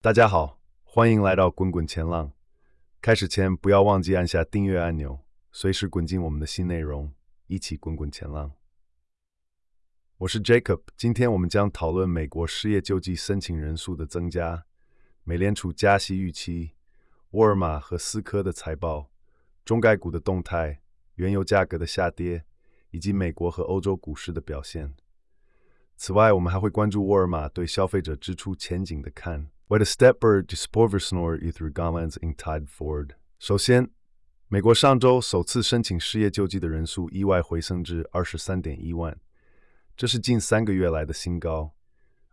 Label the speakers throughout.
Speaker 1: 大家好，欢迎来到滚滚前浪。开始前不要忘记按下订阅按钮，随时滚进我们的新内容，一起滚滚前浪。我是 Jacob，今天我们将讨论美国失业救济申请人数的增加、美联储加息预期、沃尔玛和思科的财报、中概股的动态、原油价格的下跌，以及美国和欧洲股市的表现。此外，我们还会关注沃尔玛对消费者支出前景的看。What a stepper to spoversnor through Gamans in Tide Ford。首先，美国上周首次申请失业救济的人数意外回升至二十三点一万，这是近三个月来的新高，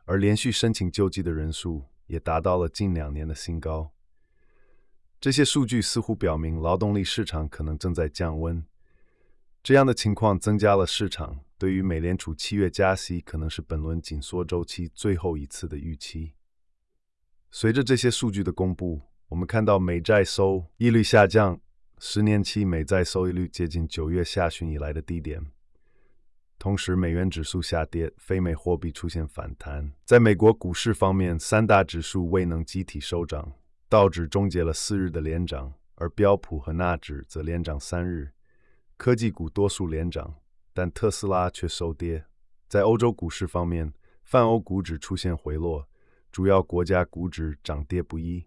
Speaker 1: 而连续申请救济的人数也达到了近两年的新高。这些数据似乎表明劳动力市场可能正在降温。这样的情况增加了市场对于美联储七月加息可能是本轮紧缩周期最后一次的预期。随着这些数据的公布，我们看到美债收益率下降，十年期美债收益率接近九月下旬以来的低点。同时，美元指数下跌，非美货币出现反弹。在美国股市方面，三大指数未能集体收涨，道指终结了四日的连涨，而标普和纳指则连涨三日。科技股多数连涨，但特斯拉却收跌。在欧洲股市方面，泛欧股指出现回落。主要国家股指涨跌不一，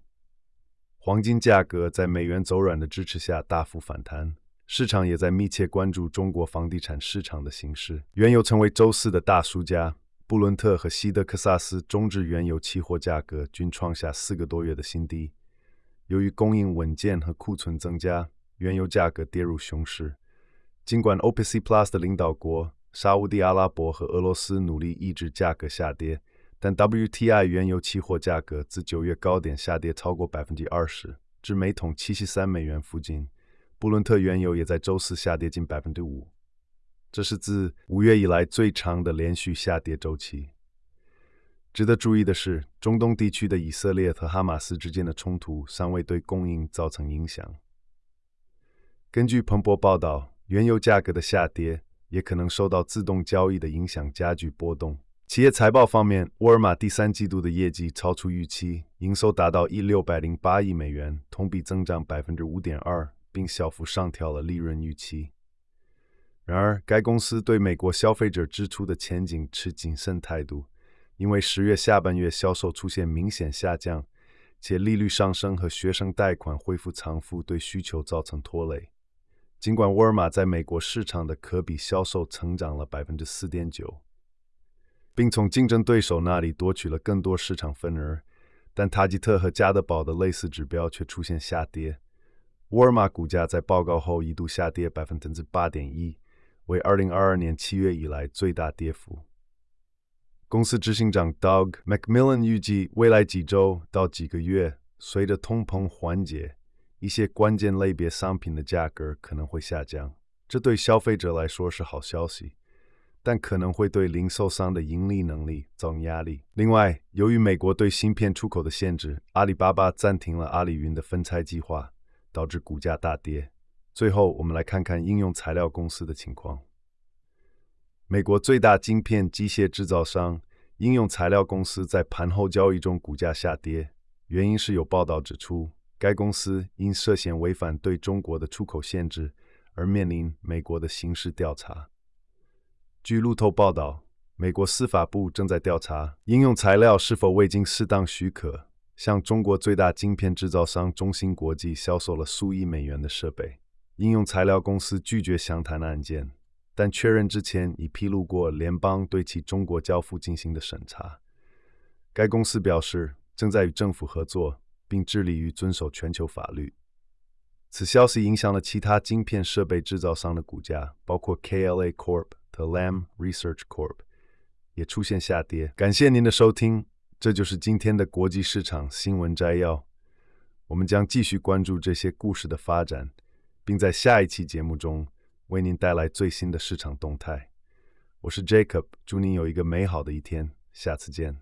Speaker 1: 黄金价格在美元走软的支持下大幅反弹。市场也在密切关注中国房地产市场的形势。原油成为周四的大输家，布伦特和西德克萨斯中质原油期货价格均创下四个多月的新低。由于供应稳健和库存增加，原油价格跌入熊市。尽管 OPEC Plus 的领导国沙乌地阿拉伯和俄罗斯努力抑制价格下跌。但 WTI 原油期货价格自九月高点下跌超过百分之二十，至每桶七十三美元附近。布伦特原油也在周四下跌近百分之五，这是自五月以来最长的连续下跌周期。值得注意的是，中东地区的以色列和哈马斯之间的冲突尚未对供应造成影响。根据彭博报道，原油价格的下跌也可能受到自动交易的影响，加剧波动。企业财报方面，沃尔玛第三季度的业绩超出预期，营收达到一六百零八亿美元，同比增长百分之五点二，并小幅上调了利润预期。然而，该公司对美国消费者支出的前景持谨慎态度，因为十月下半月销售出现明显下降，且利率上升和学生贷款恢复偿付对需求造成拖累。尽管沃尔玛在美国市场的可比销售成长了百分之四点九。并从竞争对手那里夺取了更多市场份额，但塔吉特和家得宝的类似指标却出现下跌。沃尔玛股价在报告后一度下跌百分之八点一，为二零二二年七月以来最大跌幅。公司执行长 Doug McMillon 预计，未来几周到几个月，随着通膨缓解，一些关键类别商品的价格可能会下降，这对消费者来说是好消息。但可能会对零售商的盈利能力造成压力。另外，由于美国对芯片出口的限制，阿里巴巴暂停了阿里云的分拆计划，导致股价大跌。最后，我们来看看应用材料公司的情况。美国最大晶片机械制造商应用材料公司在盘后交易中股价下跌，原因是有报道指出，该公司因涉嫌违反对中国的出口限制而面临美国的刑事调查。据路透报道，美国司法部正在调查应用材料是否未经适当许可向中国最大晶片制造商中芯国际销售了数亿美元的设备。应用材料公司拒绝详谈案件，但确认之前已披露过联邦对其中国交付进行的审查。该公司表示正在与政府合作，并致力于遵守全球法律。此消息影响了其他晶片设备制造商的股价，包括 KLA Corp。和 Lam Research Corp 也出现下跌。感谢您的收听，这就是今天的国际市场新闻摘要。我们将继续关注这些故事的发展，并在下一期节目中为您带来最新的市场动态。我是 Jacob，祝您有一个美好的一天，下次见。